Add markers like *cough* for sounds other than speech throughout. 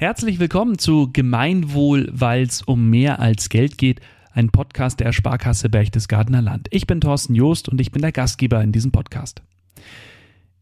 Herzlich willkommen zu Gemeinwohl, weil es um mehr als Geld geht. Ein Podcast der Sparkasse Berchtesgadener Land. Ich bin Thorsten Joost und ich bin der Gastgeber in diesem Podcast.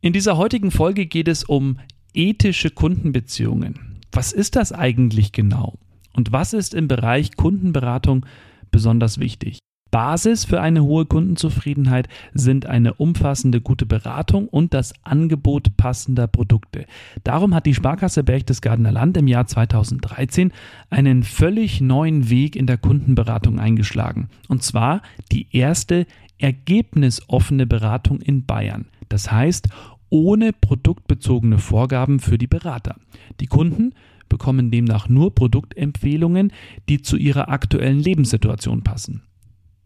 In dieser heutigen Folge geht es um ethische Kundenbeziehungen. Was ist das eigentlich genau? Und was ist im Bereich Kundenberatung besonders wichtig? Basis für eine hohe Kundenzufriedenheit sind eine umfassende gute Beratung und das Angebot passender Produkte. Darum hat die Sparkasse Berchtesgadener Land im Jahr 2013 einen völlig neuen Weg in der Kundenberatung eingeschlagen. Und zwar die erste ergebnisoffene Beratung in Bayern. Das heißt, ohne produktbezogene Vorgaben für die Berater. Die Kunden bekommen demnach nur Produktempfehlungen, die zu ihrer aktuellen Lebenssituation passen.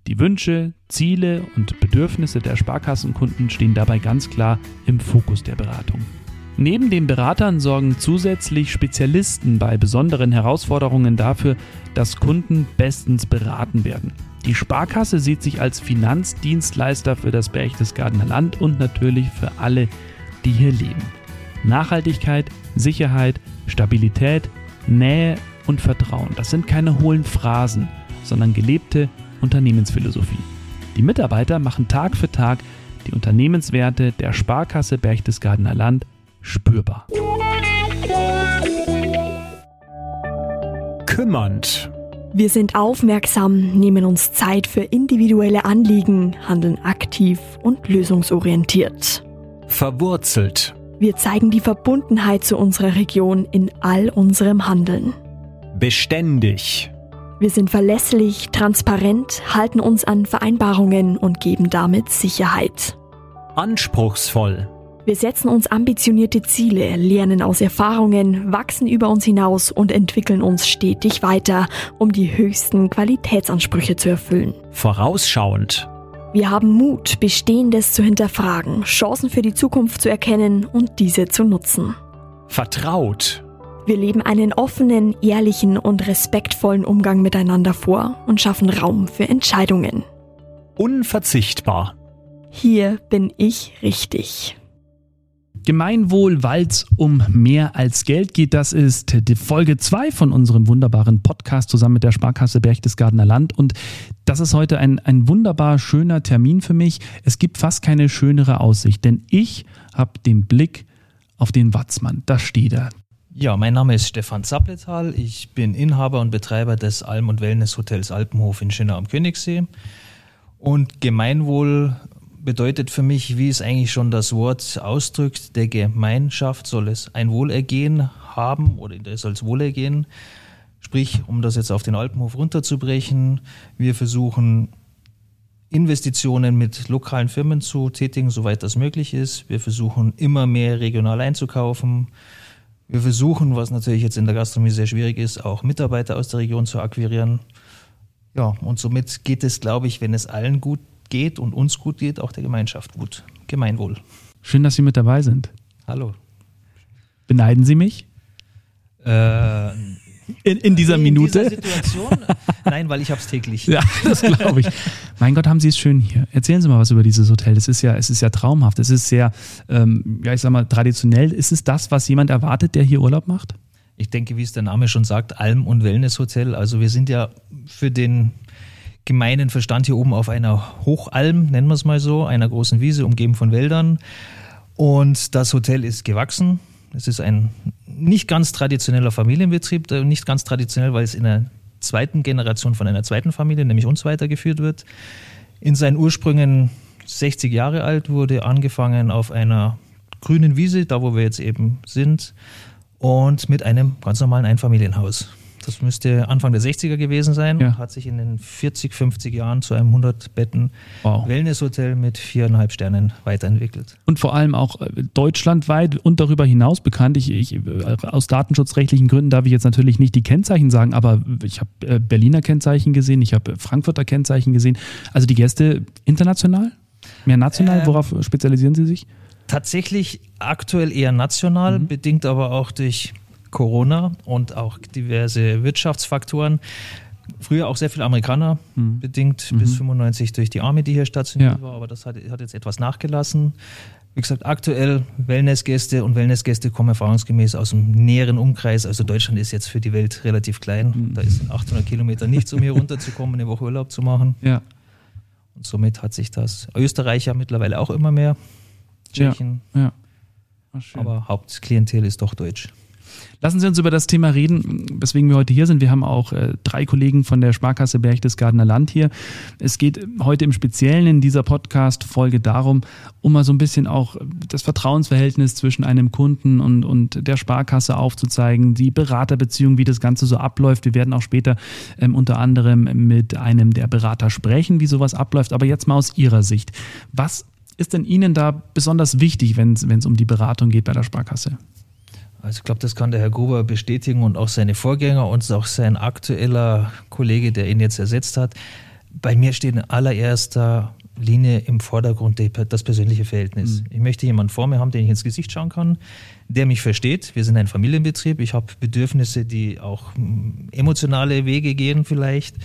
Die Wünsche, Ziele und Bedürfnisse der Sparkassenkunden stehen dabei ganz klar im Fokus der Beratung. Neben den Beratern sorgen zusätzlich Spezialisten bei besonderen Herausforderungen dafür, dass Kunden bestens beraten werden. Die Sparkasse sieht sich als Finanzdienstleister für das Berchtesgadener Land und natürlich für alle, die hier leben. Nachhaltigkeit, Sicherheit, Stabilität, Nähe und Vertrauen, das sind keine hohlen Phrasen, sondern gelebte Unternehmensphilosophie. Die Mitarbeiter machen Tag für Tag die Unternehmenswerte der Sparkasse Berchtesgadener Land spürbar. Kümmernd. Wir sind aufmerksam, nehmen uns Zeit für individuelle Anliegen, handeln aktiv und lösungsorientiert. Verwurzelt. Wir zeigen die Verbundenheit zu unserer Region in all unserem Handeln. Beständig. Wir sind verlässlich, transparent, halten uns an Vereinbarungen und geben damit Sicherheit. Anspruchsvoll. Wir setzen uns ambitionierte Ziele, lernen aus Erfahrungen, wachsen über uns hinaus und entwickeln uns stetig weiter, um die höchsten Qualitätsansprüche zu erfüllen. Vorausschauend. Wir haben Mut, Bestehendes zu hinterfragen, Chancen für die Zukunft zu erkennen und diese zu nutzen. Vertraut. Wir leben einen offenen, ehrlichen und respektvollen Umgang miteinander vor und schaffen Raum für Entscheidungen. Unverzichtbar. Hier bin ich richtig. Gemeinwohl, weil es um mehr als Geld geht. Das ist die Folge 2 von unserem wunderbaren Podcast zusammen mit der Sparkasse Berchtesgadener Land. Und das ist heute ein, ein wunderbar schöner Termin für mich. Es gibt fast keine schönere Aussicht, denn ich habe den Blick auf den Watzmann. Da steht er. Ja, mein Name ist Stefan Zappletal. Ich bin Inhaber und Betreiber des Alm- und Wellnesshotels Alpenhof in Schönau am Königssee. Und Gemeinwohl bedeutet für mich, wie es eigentlich schon das Wort ausdrückt, der Gemeinschaft soll es ein Wohlergehen haben oder es soll es Wohlergehen. Sprich, um das jetzt auf den Alpenhof runterzubrechen, wir versuchen Investitionen mit lokalen Firmen zu tätigen, soweit das möglich ist. Wir versuchen immer mehr regional einzukaufen. Wir versuchen, was natürlich jetzt in der Gastronomie sehr schwierig ist, auch Mitarbeiter aus der Region zu akquirieren. Ja, und somit geht es, glaube ich, wenn es allen gut geht und uns gut geht, auch der Gemeinschaft gut. Gemeinwohl. Schön, dass Sie mit dabei sind. Hallo. Beneiden Sie mich? Äh, in, in dieser in Minute? Dieser Situation? Nein, weil ich habe es täglich. Ja, das glaube ich. mein Gott, haben Sie es schön hier. Erzählen Sie mal was über dieses Hotel. Es ist ja, es ist ja traumhaft. Es ist sehr, ähm, ja, ich sag mal, traditionell. Ist es das, was jemand erwartet, der hier Urlaub macht? Ich denke, wie es der Name schon sagt, Alm- und Wellness-Hotel. Also wir sind ja für den gemeinen Verstand hier oben auf einer Hochalm, nennen wir es mal so, einer großen Wiese, umgeben von Wäldern. Und das Hotel ist gewachsen. Es ist ein nicht ganz traditioneller Familienbetrieb, äh, nicht ganz traditionell, weil es in der zweiten Generation von einer zweiten Familie, nämlich uns weitergeführt wird. In seinen Ursprüngen 60 Jahre alt, wurde angefangen auf einer grünen Wiese, da wo wir jetzt eben sind, und mit einem ganz normalen Einfamilienhaus. Das müsste Anfang der 60er gewesen sein. Ja. Hat sich in den 40, 50 Jahren zu einem 100 Betten Wow. Wellnesshotel mit viereinhalb Sternen weiterentwickelt. Und vor allem auch äh, deutschlandweit und darüber hinaus bekannt. Ich, ich, äh, aus datenschutzrechtlichen Gründen darf ich jetzt natürlich nicht die Kennzeichen sagen, aber ich habe äh, Berliner Kennzeichen gesehen, ich habe Frankfurter Kennzeichen gesehen. Also die Gäste international? Mehr national? Ähm, Worauf spezialisieren Sie sich? Tatsächlich aktuell eher national, Mhm. bedingt aber auch durch Corona und auch diverse Wirtschaftsfaktoren. früher auch sehr viel Amerikaner Mhm. bedingt, Mhm. bis 95 durch die Army, die hier stationiert Ja. war, aber das hat, hat jetzt etwas nachgelassen. Wie gesagt, aktuell Wellnessgäste und Wellnessgäste kommen erfahrungsgemäß aus dem näheren Umkreis. Also Deutschland ist jetzt für die Welt relativ klein. Mhm. Da ist in 800 Kilometer nichts, um hier runterzukommen, eine Woche Urlaub zu machen. Ja. Und somit hat sich das Österreicher mittlerweile auch immer mehr, Ja. Tschechen, Ja. Ach, aber Hauptklientel ist doch deutsch. Lassen Sie uns über das Thema reden, weswegen wir heute hier sind. Wir haben auch äh, drei Kollegen von der Sparkasse Berchtesgadener Land hier. Es geht heute im Speziellen in dieser Podcast-Folge darum, um mal so ein bisschen auch das Vertrauensverhältnis zwischen einem Kunden und, und der Sparkasse aufzuzeigen, die Beraterbeziehung, wie das Ganze so abläuft. Wir werden auch später ähm, unter anderem mit einem der Berater sprechen, wie sowas abläuft. Aber jetzt mal aus Ihrer Sicht. Was ist denn Ihnen da besonders wichtig, wenn es um die Beratung geht bei der Sparkasse? Also ich glaube, das kann der Herr Gruber bestätigen und auch seine Vorgänger und auch sein aktueller Kollege, der ihn jetzt ersetzt hat. Bei mir steht in allererster Linie im Vordergrund das persönliche Verhältnis. Mhm. Ich möchte jemanden vor mir haben, den ich ins Gesicht schauen kann, der mich versteht. Wir sind ein Familienbetrieb. Ich habe Bedürfnisse, die auch mm, emotionale Wege gehen vielleicht.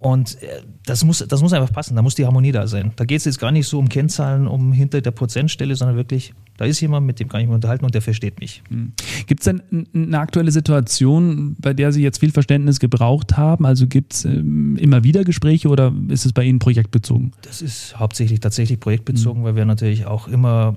Und äh, das muss, das muss einfach passen, da muss die Harmonie da sein. Da geht es jetzt gar nicht so um Kennzahlen, um hinter der Prozentstelle, sondern wirklich, da ist jemand, mit dem kann ich mich unterhalten und der versteht mich. Gibt es denn eine aktuelle Situation, bei der Sie jetzt viel Verständnis gebraucht haben? Also gibt es ähm, immer wieder Gespräche oder ist es bei Ihnen projektbezogen? Das ist hauptsächlich tatsächlich projektbezogen, weil wir natürlich auch immer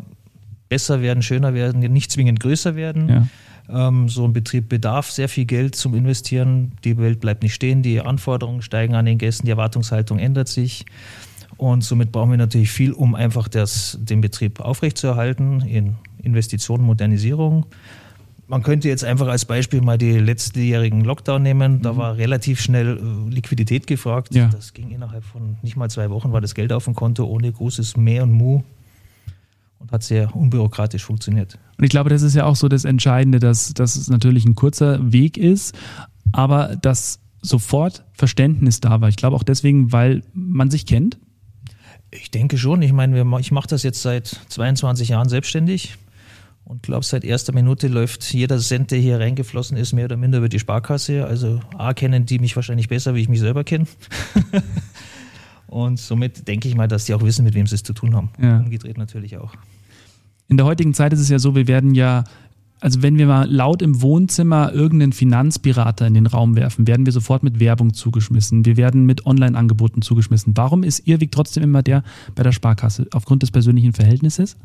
besser werden, schöner werden, nicht zwingend größer werden. Ja. Ähm, so ein Betrieb bedarf sehr viel Geld zum Investieren. Die Welt bleibt nicht stehen, die Anforderungen steigen an den Gästen, die Erwartungshaltung ändert sich. Und somit brauchen wir natürlich viel, um einfach das, den Betrieb aufrechtzuerhalten in Investitionen, Modernisierung. Man könnte jetzt einfach als Beispiel mal die letztjährigen Lockdown nehmen. Da war relativ schnell äh, Liquidität gefragt. Ja. Das ging innerhalb von nicht mal zwei Wochen, war das Geld auf dem Konto ohne großes Mehr und Mu und hat sehr unbürokratisch funktioniert. Und ich glaube, das ist ja auch so das Entscheidende, dass, dass es natürlich ein kurzer Weg ist, aber dass sofort Verständnis da war. Ich glaube auch deswegen, weil man sich kennt. Ich denke schon. Ich meine, ich mache das jetzt seit 22 Jahren selbstständig und glaube, seit erster Minute läuft jeder Cent, der hier reingeflossen ist, mehr oder minder über die Sparkasse. Also A, kennen die mich wahrscheinlich besser, wie ich mich selber kenne. *laughs* und somit denke ich mal, dass die auch wissen, mit wem sie es zu tun haben. Ja. Umgedreht natürlich auch. In der heutigen Zeit ist es ja so, wir werden ja, also wenn wir mal laut im Wohnzimmer irgendeinen Finanzberater in den Raum werfen, werden wir sofort mit Werbung zugeschmissen. Wir werden mit Online-Angeboten zugeschmissen. Warum ist Ihr Weg trotzdem immer der bei der Sparkasse? Aufgrund des persönlichen Verhältnisses?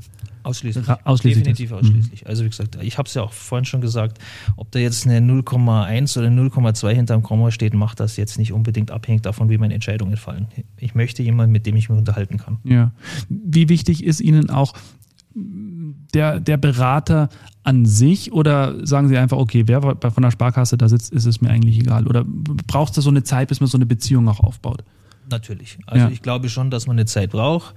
Ausschließlich. Ra- ausschließlich Definitiv. Mhm. ausschließlich. Also wie gesagt, ich habe es ja auch vorhin schon gesagt, ob da jetzt eine 0,1 oder 0,2 hinterm Komma steht, macht das jetzt nicht unbedingt abhängig davon, wie meine Entscheidungen fallen. Ich möchte jemanden, mit dem ich mich unterhalten kann. Ja. Wie wichtig ist Ihnen auch der, der Berater an sich oder sagen Sie einfach, okay, wer von der Sparkasse da sitzt, ist es mir eigentlich egal? Oder braucht es so eine Zeit, bis man so eine Beziehung auch aufbaut? Natürlich. Also Ja. ich glaube schon, dass man eine Zeit braucht.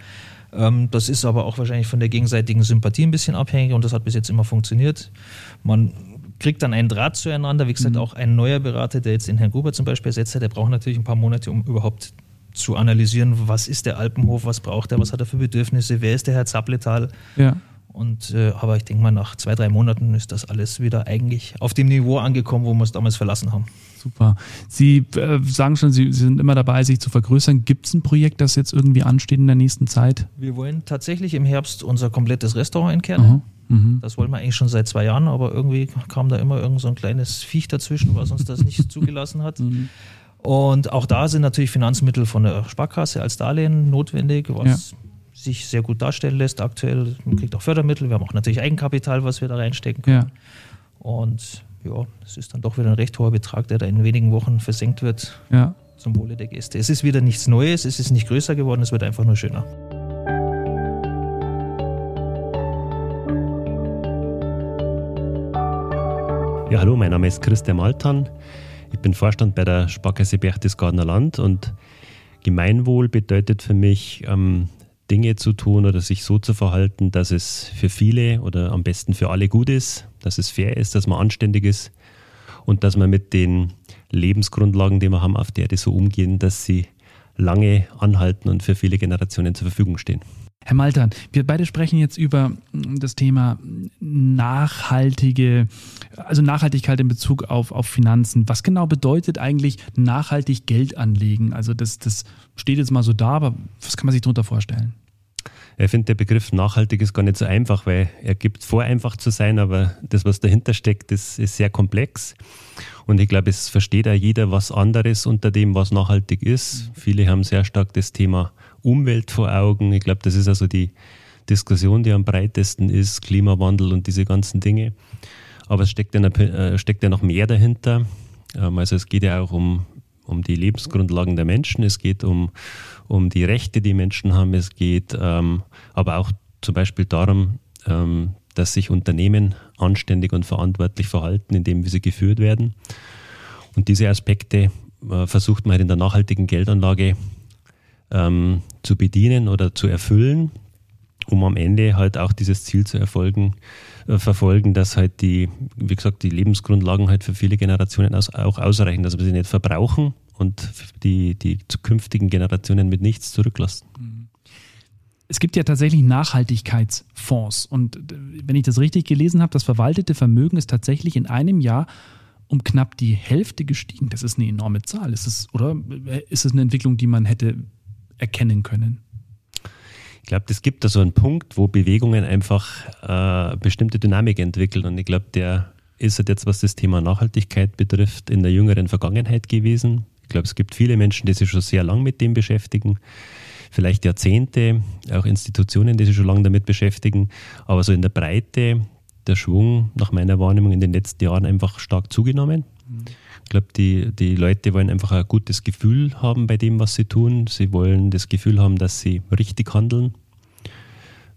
Ähm, Das ist aber auch wahrscheinlich von der gegenseitigen Sympathie ein bisschen abhängig und das hat bis jetzt immer funktioniert. Man kriegt dann einen Draht zueinander. Wie gesagt, auch ein neuer Berater, der jetzt den Herrn Gruber zum Beispiel ersetzt hat, der braucht natürlich ein paar Monate, um überhaupt zu analysieren, was ist der Alpenhof, was braucht er, was hat er für Bedürfnisse, wer ist der Herr Zappletal. Ja. Und, äh, aber ich denke mal, nach zwei, drei Monaten ist das alles wieder eigentlich auf dem Niveau angekommen, wo wir es damals verlassen haben. Super. Sie äh, sagen schon, Sie, Sie sind immer dabei, sich zu vergrößern. Gibt es ein Projekt, das jetzt irgendwie ansteht in der nächsten Zeit? Wir wollen tatsächlich im Herbst unser komplettes Restaurant entkernen. Mhm. Das wollen wir eigentlich schon seit zwei Jahren, aber irgendwie kam da immer irgend so ein kleines Viech dazwischen, was uns das nicht *laughs* zugelassen hat. Mhm. Und auch da sind natürlich Finanzmittel von der Sparkasse als Darlehen notwendig, was sich sehr gut darstellen lässt aktuell. Man kriegt auch Fördermittel, wir haben auch natürlich Eigenkapital, was wir da reinstecken können. Ja. Und ja, es ist dann doch wieder ein recht hoher Betrag, der da in wenigen Wochen versenkt wird Ja. zum Wohle der Gäste. Es ist wieder nichts Neues, es ist nicht größer geworden, es wird einfach nur schöner. Ja, hallo, mein Name ist Christian Maltan. Ich bin Vorstand bei der Sparkasse Berchtesgadener Land und Gemeinwohl bedeutet für mich, ähm, Dinge zu tun oder sich so zu verhalten, dass es für viele oder am besten für alle gut ist, dass es fair ist, dass man anständig ist und dass man mit den Lebensgrundlagen, die wir haben, auf der Erde so umgehen, dass sie lange anhalten und für viele Generationen zur Verfügung stehen. Herr Maltern, wir beide sprechen jetzt über das Thema nachhaltige, also Nachhaltigkeit in Bezug auf, auf Finanzen. Was genau bedeutet eigentlich nachhaltig Geld anlegen? Also das, das steht jetzt mal so da, aber was kann man sich darunter vorstellen? Ich finde, der Begriff nachhaltig ist gar nicht so einfach, weil er gibt vor, einfach zu sein, aber das, was dahinter steckt, ist, ist sehr komplex. Und ich glaube, es versteht auch jeder was anderes unter dem, was nachhaltig ist. Viele haben sehr stark das Thema Umwelt vor Augen. Ich glaube, das ist also die Diskussion, die am breitesten ist, Klimawandel und diese ganzen Dinge. Aber es steckt ja, noch, äh, steckt ja noch mehr dahinter. Ähm, also es geht ja auch um, um die Lebensgrundlagen der Menschen, es geht um, um die Rechte, die Menschen haben, es geht ähm, aber auch zum Beispiel darum, ähm, dass sich Unternehmen anständig und verantwortlich verhalten, indem wie sie geführt werden. Und diese Aspekte äh, versucht man halt in der nachhaltigen Geldanlage ähm, zu bedienen oder zu erfüllen, um am Ende halt auch dieses Ziel zu erfolgen, äh, verfolgen, dass halt die, wie gesagt, die Lebensgrundlagen halt für viele Generationen aus, auch ausreichen, dass wir sie nicht verbrauchen und die, die zukünftigen Generationen mit nichts zurücklassen. Es gibt ja tatsächlich Nachhaltigkeitsfonds und äh, wenn ich das richtig gelesen habe, das verwaltete Vermögen ist tatsächlich in einem Jahr um knapp die Hälfte gestiegen. Das ist eine enorme Zahl. Ist es, oder äh, ist es eine Entwicklung, die man hätte erkennen können? Ich glaube, es gibt da so einen Punkt, wo Bewegungen einfach äh, bestimmte Dynamik entwickeln. Und ich glaube, der ist halt jetzt, was das Thema Nachhaltigkeit betrifft, in der jüngeren Vergangenheit gewesen. Ich glaube, es gibt viele Menschen, die sich schon sehr lang mit dem beschäftigen, vielleicht Jahrzehnte, auch Institutionen, die sich schon lange damit beschäftigen. Aber so in der Breite der Schwung nach meiner Wahrnehmung in den letzten Jahren einfach stark zugenommen. Mhm glaube, die, die Leute wollen einfach ein gutes Gefühl haben bei dem, was sie tun. Sie wollen das Gefühl haben, dass sie richtig handeln.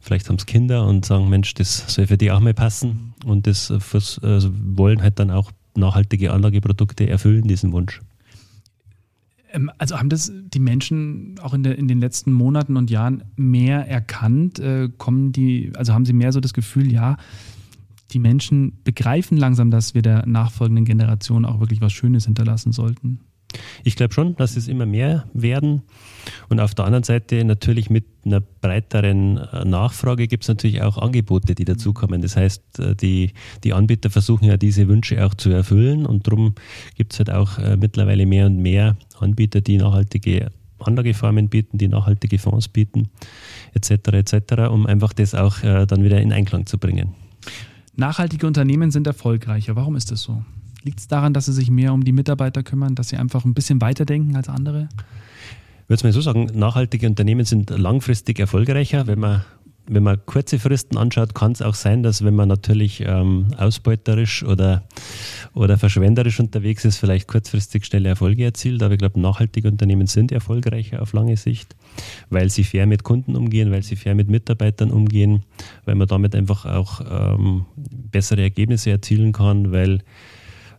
Vielleicht haben es Kinder und sagen, Mensch, das soll für die auch mal passen. Und das also wollen halt dann auch nachhaltige Anlageprodukte erfüllen, diesen Wunsch. Ähm, also haben das die Menschen auch in, der, in den letzten Monaten und Jahren mehr erkannt? Äh, kommen die, also haben sie mehr so das Gefühl, ja, die Menschen begreifen langsam, dass wir der nachfolgenden Generation auch wirklich was Schönes hinterlassen sollten. Ich glaube schon, dass es immer mehr werden. Und auf der anderen Seite natürlich mit einer breiteren äh, Nachfrage gibt es natürlich auch Angebote, die dazukommen. Das heißt, äh, die, die Anbieter versuchen ja diese Wünsche auch zu erfüllen und darum gibt es halt auch äh, mittlerweile mehr und mehr Anbieter, die nachhaltige Anlageformen bieten, die nachhaltige Fonds bieten, etc., etc., um einfach das auch dann wieder in Einklang zu bringen. Nachhaltige Unternehmen sind erfolgreicher. Warum ist das so? Liegt es daran, dass sie sich mehr um die Mitarbeiter kümmern, dass sie einfach ein bisschen weiterdenken als andere? Ich würde es mal so sagen, nachhaltige Unternehmen sind langfristig erfolgreicher. Wenn man wenn man kurze Fristen anschaut, kann es auch sein, dass wenn man natürlich ähm, ausbeuterisch oder, oder verschwenderisch unterwegs ist, vielleicht kurzfristig schnelle Erfolge erzielt. Aber ich glaube, nachhaltige Unternehmen sind erfolgreicher auf lange Sicht, weil sie fair mit Kunden umgehen, weil sie fair mit Mitarbeitern umgehen, weil man damit einfach auch ähm, bessere Ergebnisse erzielen kann, weil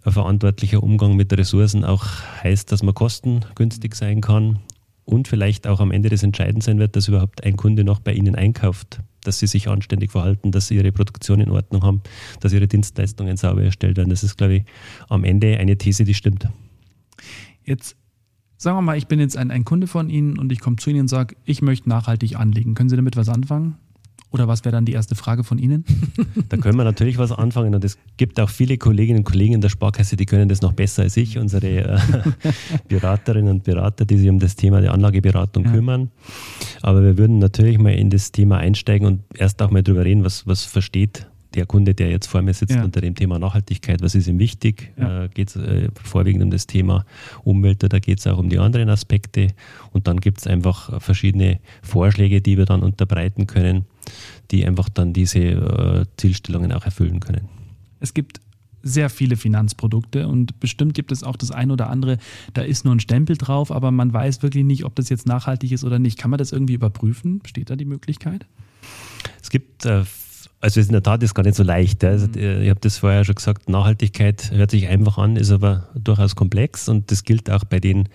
ein verantwortlicher Umgang mit Ressourcen auch heißt, dass man kostengünstig sein kann und vielleicht auch am Ende das entscheidend sein wird, dass überhaupt ein Kunde noch bei Ihnen einkauft, dass Sie sich anständig verhalten, dass Sie Ihre Produktion in Ordnung haben, dass Ihre Dienstleistungen sauber erstellt werden. Das ist, glaube ich, am Ende eine These, die stimmt. Jetzt sagen wir mal, ich bin jetzt ein, ein Kunde von Ihnen und ich komme zu Ihnen und sage, ich möchte nachhaltig anlegen. Können Sie damit was anfangen? Oder was wäre dann die erste Frage von Ihnen? *laughs* Da können wir natürlich was anfangen und es gibt auch viele Kolleginnen und Kollegen in der Sparkasse, die können das noch besser als ich, unsere äh, *laughs* Beraterinnen und Berater, die sich um das Thema der Anlageberatung ja. kümmern. Aber wir würden natürlich mal in das Thema einsteigen und erst auch mal drüber reden, was, was versteht der Kunde, der jetzt vor mir sitzt, ja. unter dem Thema Nachhaltigkeit, was ist ihm wichtig? Ja. Äh, geht es äh, vorwiegend um das Thema Umwelt oder geht es auch um die anderen Aspekte? Und dann gibt es einfach verschiedene Vorschläge, die wir dann unterbreiten können, die einfach dann diese äh, Zielstellungen auch erfüllen können. Es gibt sehr viele Finanzprodukte und bestimmt gibt es auch das ein oder andere, da ist nur ein Stempel drauf, aber man weiß wirklich nicht, ob das jetzt nachhaltig ist oder nicht. Kann man das irgendwie überprüfen? Besteht da die Möglichkeit? Es gibt äh, also in der Tat ist gar nicht so leicht. Also, mhm. Ich habe das vorher schon gesagt, Nachhaltigkeit hört sich einfach an, ist aber durchaus komplex und das gilt auch bei den,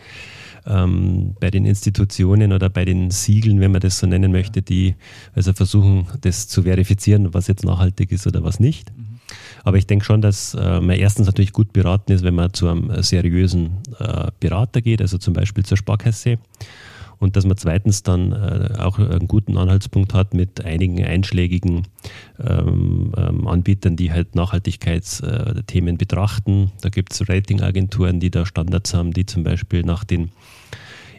ähm, bei den Institutionen oder bei den Siegeln, wenn man das so nennen möchte, die also versuchen, das zu verifizieren, was jetzt nachhaltig ist oder was nicht. Mhm. Aber ich denke schon, dass äh, man erstens natürlich gut beraten ist, wenn man zu einem seriösen äh, Berater geht, also zum Beispiel zur Sparkasse und dass man zweitens dann äh, auch einen guten Anhaltspunkt hat mit einigen einschlägigen ähm, ähm, Anbietern, die halt Nachhaltigkeitsthemen betrachten. Da gibt es Ratingagenturen, die da Standards haben, die zum Beispiel nach den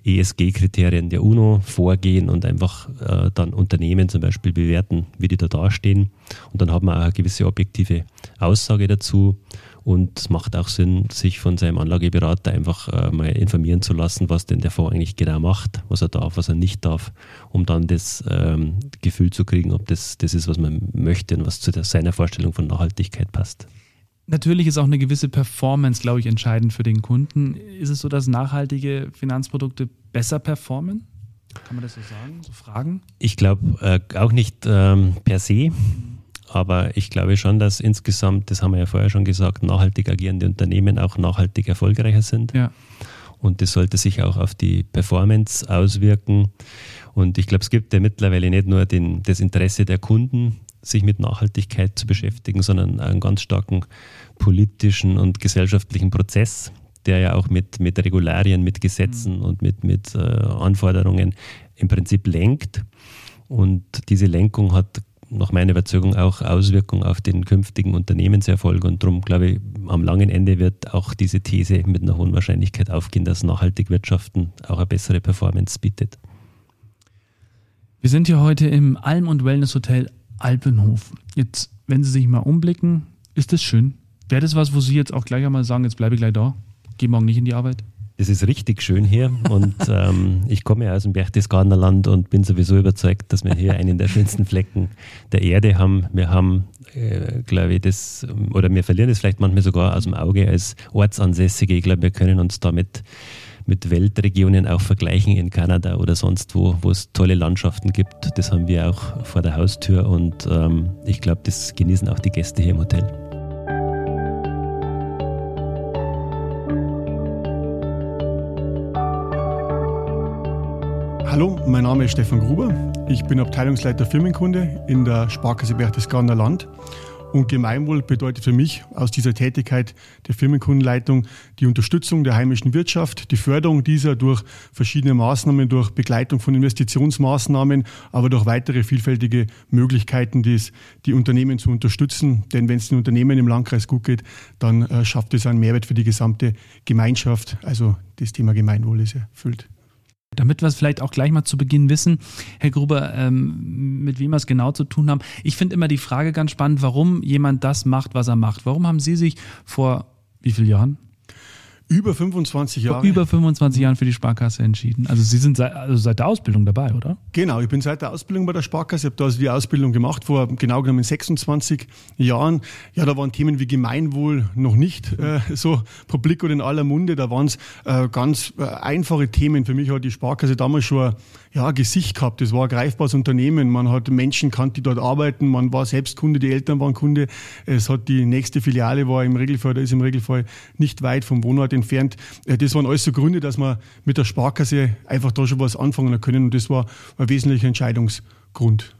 ESG-Kriterien der UNO vorgehen und einfach äh, dann Unternehmen zum Beispiel bewerten, wie die da dastehen. Und dann hat man auch eine gewisse objektive Aussage dazu. Und es macht auch Sinn, sich von seinem Anlageberater einfach äh, mal informieren zu lassen, was denn der Fonds eigentlich genau macht, was er darf, was er nicht darf, um dann das ähm, Gefühl zu kriegen, ob das das ist, was man möchte und was zu der, seiner Vorstellung von Nachhaltigkeit passt. Natürlich ist auch eine gewisse Performance, glaube ich, entscheidend für den Kunden. Ist es so, dass nachhaltige Finanzprodukte besser performen? Kann man das so sagen, so fragen? Ich glaube äh, auch nicht ähm, per se, aber ich glaube schon, dass insgesamt, das haben wir ja vorher schon gesagt, nachhaltig agierende Unternehmen auch nachhaltig erfolgreicher sind. Ja. Und das sollte sich auch auf die Performance auswirken. Und ich glaube, es gibt ja mittlerweile nicht nur den, das Interesse der Kunden, sich mit Nachhaltigkeit zu beschäftigen, sondern einen ganz starken politischen und gesellschaftlichen Prozess, der ja auch mit, mit Regularien, mit Gesetzen mhm. und mit, mit äh, Anforderungen im Prinzip lenkt. Und diese Lenkung hat nach meiner Überzeugung auch Auswirkungen auf den künftigen Unternehmenserfolg. Und darum glaube ich, am langen Ende wird auch diese These mit einer hohen Wahrscheinlichkeit aufgehen, dass nachhaltig Wirtschaften auch eine bessere Performance bietet. Wir sind hier heute im Alm- und Wellness Hotel Alpenhof. Jetzt, wenn Sie sich mal umblicken, ist das schön? Wäre das was, wo Sie jetzt auch gleich einmal sagen, jetzt bleibe ich gleich da, gehe morgen nicht in die Arbeit? Es ist richtig schön hier und *laughs* ähm, ich komme ja aus dem Berchtesgadener Land und bin sowieso überzeugt, dass wir hier einen der schönsten Flecken der Erde haben. Wir haben, äh, glaube ich, das, oder wir verlieren es vielleicht manchmal sogar aus dem Auge als Ortsansässige. Ich glaube, wir können uns damit mit Weltregionen auch vergleichen in Kanada oder sonst wo, wo es tolle Landschaften gibt. Das haben wir auch vor der Haustür und ähm, ich glaube, das genießen auch die Gäste hier im Hotel. Hallo, mein Name ist Stefan Gruber. Ich bin Abteilungsleiter Firmenkunde in der Sparkasse Berchtesgadener Land und Gemeinwohl bedeutet für mich aus dieser Tätigkeit der Firmenkundenleitung die Unterstützung der heimischen Wirtschaft, die Förderung dieser durch verschiedene Maßnahmen, durch Begleitung von Investitionsmaßnahmen, aber durch weitere vielfältige Möglichkeiten, dies, die Unternehmen zu unterstützen. Denn wenn es den Unternehmen im Landkreis gut geht, dann äh, schafft es einen Mehrwert für die gesamte Gemeinschaft. Also das Thema Gemeinwohl ist erfüllt. Damit wir es vielleicht auch gleich mal zu Beginn wissen, Herr Gruber, ähm, mit wem wir es genau zu tun haben. Ich finde immer die Frage ganz spannend, warum jemand das macht, was er macht. Warum haben Sie sich vor wie vielen Jahren? Über 25 Jahre. Vor über 25 Jahren für die Sparkasse entschieden. Also Sie sind seit, also seit der Ausbildung dabei, oder? Genau, ich bin seit der Ausbildung bei der Sparkasse. Ich habe da also die Ausbildung gemacht vor genau genommen 26 Jahren. Ja, da waren Themen wie Gemeinwohl noch nicht äh, so publik oder in aller Munde. Da waren es äh, ganz äh, einfache Themen. Für mich hat die Sparkasse damals schon ja, Gesicht gehabt. Das war ein greifbares Unternehmen. Man hat Menschen kannt, die dort arbeiten. Man war selbst Kunde, die Eltern waren Kunde. Es hat die nächste Filiale war im Regelfall, da ist im Regelfall nicht weit vom Wohnort entfernt. Äh, das waren alles so Gründe, dass man mit der Sparkasse einfach da schon was anfangen können und das war ein wesentlicher Entscheidungsgrund.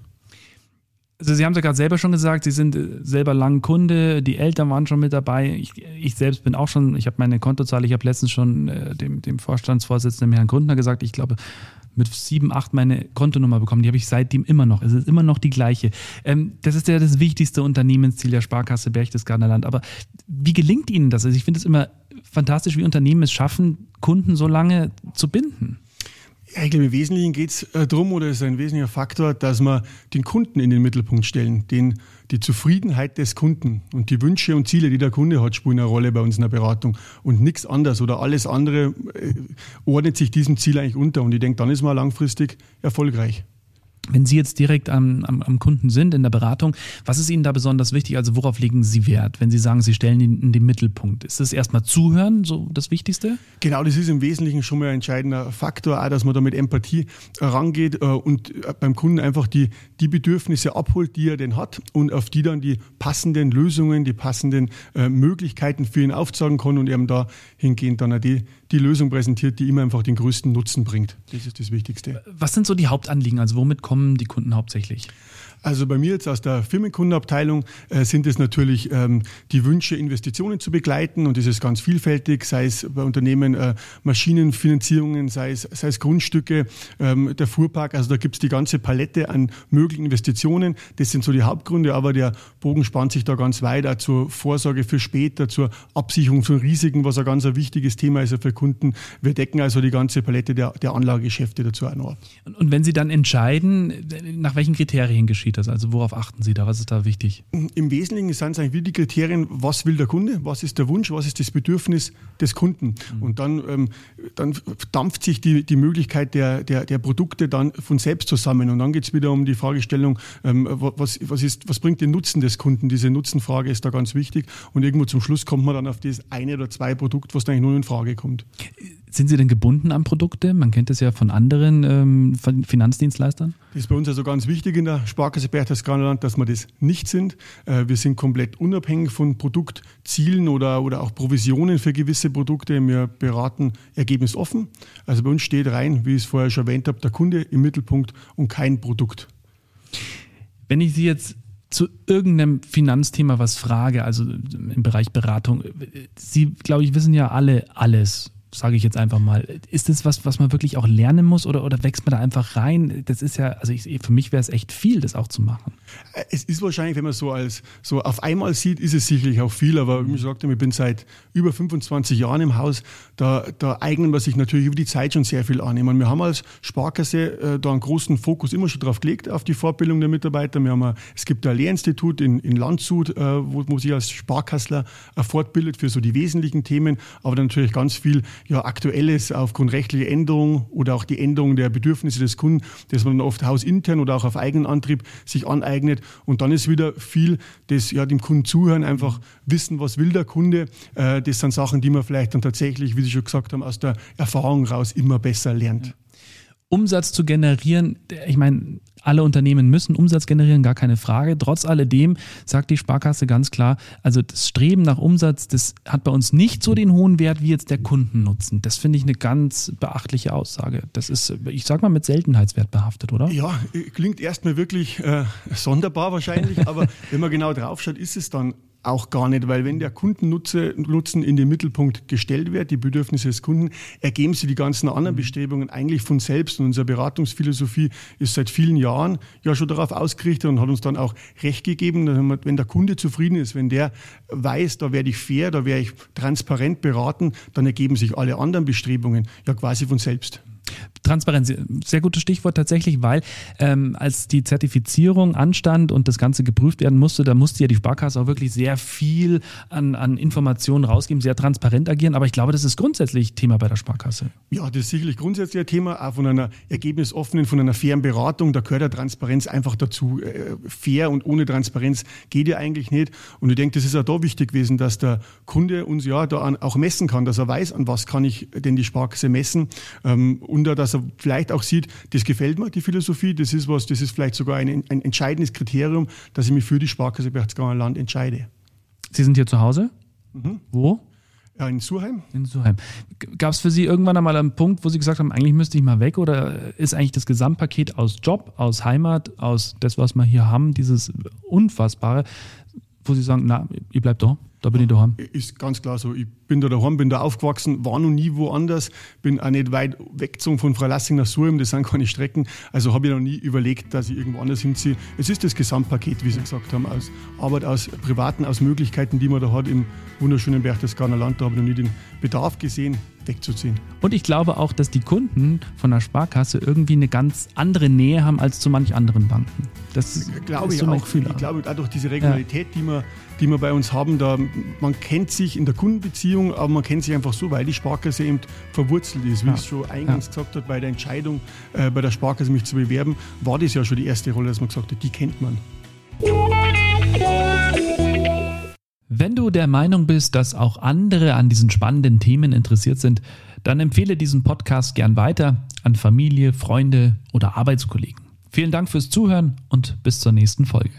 Also Sie haben es ja gerade selber schon gesagt, Sie sind äh, selber lang Kunde, die Eltern waren schon mit dabei. Ich, ich selbst bin auch schon, ich habe meine Kontozahl, ich habe letztens schon äh, dem, dem Vorstandsvorsitzenden Herrn Grundner gesagt, ich glaube, mit sieben, acht meine Kontonummer bekommen. Die habe ich seitdem immer noch. Es ist immer noch die gleiche. Ähm, das ist ja das wichtigste Unternehmensziel der Sparkasse Berchtesgadener Land. Aber wie gelingt Ihnen das? Also ich finde es immer fantastisch, wie Unternehmen es schaffen, Kunden so lange zu binden. Ja, ich glaube, im Wesentlichen geht es äh, darum, oder ist ein wesentlicher Faktor, dass wir den Kunden in den Mittelpunkt stellen. Den, die Zufriedenheit des Kunden und die Wünsche und Ziele, die der Kunde hat, spielen eine Rolle bei uns in der Beratung. Und nichts anderes oder alles andere äh, ordnet sich diesem Ziel eigentlich unter. Und ich denke, dann ist man langfristig erfolgreich. Wenn Sie jetzt direkt am, am, am, Kunden sind in der Beratung, was ist Ihnen da besonders wichtig? Also worauf legen Sie Wert, wenn Sie sagen, Sie stellen ihn in den Mittelpunkt? Ist das erstmal Zuhören so das Wichtigste? Genau, das ist im Wesentlichen schon mal ein entscheidender Faktor, auch dass man da mit Empathie rangeht äh, und äh, beim Kunden einfach die, die Bedürfnisse abholt, die er denn hat und auf die dann die passenden Lösungen, die passenden äh, Möglichkeiten für ihn aufzeigen kann und eben da hingehend dann auch die, die Lösung präsentiert, die ihm einfach den größten Nutzen bringt. Das ist das Wichtigste. Was sind so die Hauptanliegen? Also womit kommen die Kunden hauptsächlich? Also bei mir jetzt aus der Firmenkundenabteilung äh, sind es natürlich ähm, die Wünsche, Investitionen zu begleiten und das ist ganz vielfältig, sei es bei Unternehmen äh, Maschinenfinanzierungen, sei es, sei es Grundstücke, ähm, der Fuhrpark, also da gibt es die ganze Palette an möglichen Investitionen. Das sind so die Hauptgründe, aber der Bogen spannt sich da ganz weit, auch zur Vorsorge für später, zur Absicherung von Risiken, was ein ganz ein wichtiges Thema ist für Kunden. Wir decken also die ganze Palette der, der Anlagegeschäfte dazu auch noch ab. Und, und wenn Sie dann entscheiden, nach welchen Kriterien geschieht geschieht das? Also worauf achten Sie da? Was ist da wichtig? Im Wesentlichen sind es eigentlich wie die Kriterien, was will der Kunde, was ist der Wunsch, was ist das Bedürfnis des Kunden. Mhm. Und dann, ähm, dann dampft sich die, die Möglichkeit der, der, der Produkte dann von selbst zusammen. Und dann geht es wieder um die Fragestellung, ähm, was, was, ist, was bringt den Nutzen des Kunden? Diese Nutzenfrage ist da ganz wichtig. Und irgendwo zum Schluss kommt man dann auf das eine oder zwei Produkt, was da eigentlich nur in Frage kommt. Sind Sie denn gebunden an Produkte? Man kennt es ja von anderen ähm, Finanzdienstleistern. Das ist bei uns also ganz wichtig in der Sparkasse Berchtesgadenland, dass wir das nicht sind. Äh, wir sind komplett unabhängig von Produktzielen oder, oder auch Provisionen für gewisse Produkte. Wir beraten ergebnisoffen. Also bei uns steht rein, wie ich es vorher schon erwähnt habe, der Kunde im Mittelpunkt und kein Produkt. Wenn ich Sie jetzt zu irgendeinem Finanzthema was frage, also im Bereich Beratung, Sie, glaube ich, wissen ja alle alles sage ich jetzt einfach mal. Ist das was, was man wirklich auch lernen muss oder, oder wächst man da einfach rein? Das ist ja, also ich, für mich wäre es echt viel, das auch zu machen. Es ist wahrscheinlich, wenn man so als so auf einmal sieht, ist es sicherlich auch viel, aber wie gesagt, ich bin seit über 25 Jahren im Haus, da, da eignen wir sich natürlich über die Zeit schon sehr viel an. Ich meine, wir haben als Sparkasse äh, da einen großen Fokus immer schon drauf gelegt, auf die Fortbildung der Mitarbeiter. Wir haben, es gibt ein Lehrinstitut in, in Landshut, äh, wo, wo sich als Sparkassler äh, fortbildet für so die wesentlichen Themen, aber dann natürlich ganz viel ja, Aktuelles aufgrund rechtlicher Änderungen oder auch die Änderung der Bedürfnisse des Kunden, das man dann oft hausintern oder auch auf eigenen Antrieb sich aneignet. Und dann ist wieder viel das ja, dem Kunden zuhören, einfach wissen, was will der Kunde. Äh, das sind Sachen, die man vielleicht dann tatsächlich, wie Sie schon gesagt haben, aus der Erfahrung raus immer besser lernt. Umsatz zu generieren, ich meine, alle Unternehmen müssen Umsatz generieren, gar keine Frage. Trotz alledem sagt die Sparkasse ganz klar, also das Streben nach Umsatz, das hat bei uns nicht so den hohen Wert wie jetzt der Kundennutzen. Das finde ich eine ganz beachtliche Aussage. Das ist, ich sag mal, mit Seltenheitswert behaftet, oder? Ja, klingt erstmal wirklich äh, sonderbar wahrscheinlich, aber *laughs* wenn man genau draufschaut, ist es dann auch gar nicht, weil wenn der Kundennutzen in den Mittelpunkt gestellt wird, die Bedürfnisse des Kunden, ergeben sich die ganzen anderen mhm. Bestrebungen eigentlich von selbst. Und unsere Beratungsphilosophie ist seit vielen Jahren ja schon darauf ausgerichtet und hat uns dann auch recht gegeben, wenn der Kunde zufrieden ist, wenn der weiß, da werde ich fair, da werde ich transparent beraten, dann ergeben sich alle anderen Bestrebungen ja quasi von selbst. Transparenz, sehr gutes Stichwort tatsächlich, weil ähm, als die Zertifizierung anstand und das Ganze geprüft werden musste, da musste ja die Sparkasse auch wirklich sehr viel an, an Informationen rausgeben, sehr transparent agieren. Aber ich glaube, das ist grundsätzlich Thema bei der Sparkasse. Ja, das ist sicherlich grundsätzlich ein Thema, auch von einer ergebnisoffenen, von einer fairen Beratung. Da gehört ja Transparenz einfach dazu. Äh, fair und ohne Transparenz geht ja eigentlich nicht. Und ich denke, das ist auch da wichtig gewesen, dass der Kunde uns ja da auch messen kann, dass er weiß, an was kann ich denn die Sparkasse messen. Ähm, und dass er vielleicht auch sieht, das gefällt mir, die Philosophie, das ist was, das ist vielleicht sogar ein, ein entscheidendes Kriterium, dass ich mich für die Sparkasse Berchtesgadener Land entscheide. Sie sind hier zu Hause? Mhm. Wo? Ja, in Surheim. In Surheim. Gab es für Sie irgendwann einmal einen Punkt, wo Sie gesagt haben, eigentlich müsste ich mal weg oder ist eigentlich das Gesamtpaket aus Job, aus Heimat, aus das, was wir hier haben, dieses Unfassbare, wo Sie sagen, na, ihr bleibt da? Da bin ich daheim. Ist ganz klar so. Ich bin da daheim, bin da aufgewachsen, war noch nie woanders, bin auch nicht weit weggezogen von Freilassing nach Surheim, das sind keine Strecken. Also habe ich noch nie überlegt, dass ich irgendwo anders hinziehe. Es ist das Gesamtpaket, wie Sie gesagt haben, aus Arbeit, aus Privaten, aus Möglichkeiten, die man da hat im wunderschönen Berchtesgadener Land. Da habe ich noch nie den Bedarf gesehen, wegzuziehen. Und ich glaube auch, dass die Kunden von der Sparkasse irgendwie eine ganz andere Nähe haben als zu manch anderen Banken. Das glaube ich so auch. Ich glaube, dadurch diese Regionalität, ja. die, wir, die wir bei uns haben, da, man kennt sich in der Kundenbeziehung, aber man kennt sich einfach so, weil die Sparkasse eben verwurzelt ist. Wie ja. es schon eingangs ja. gesagt hat, bei der Entscheidung, äh, bei der Sparkasse mich zu bewerben, war das ja schon die erste Rolle, dass man gesagt hat, die kennt man. Wenn du der Meinung bist, dass auch andere an diesen spannenden Themen interessiert sind, dann empfehle diesen Podcast gern weiter an Familie, Freunde oder Arbeitskollegen. Vielen Dank fürs Zuhören und bis zur nächsten Folge.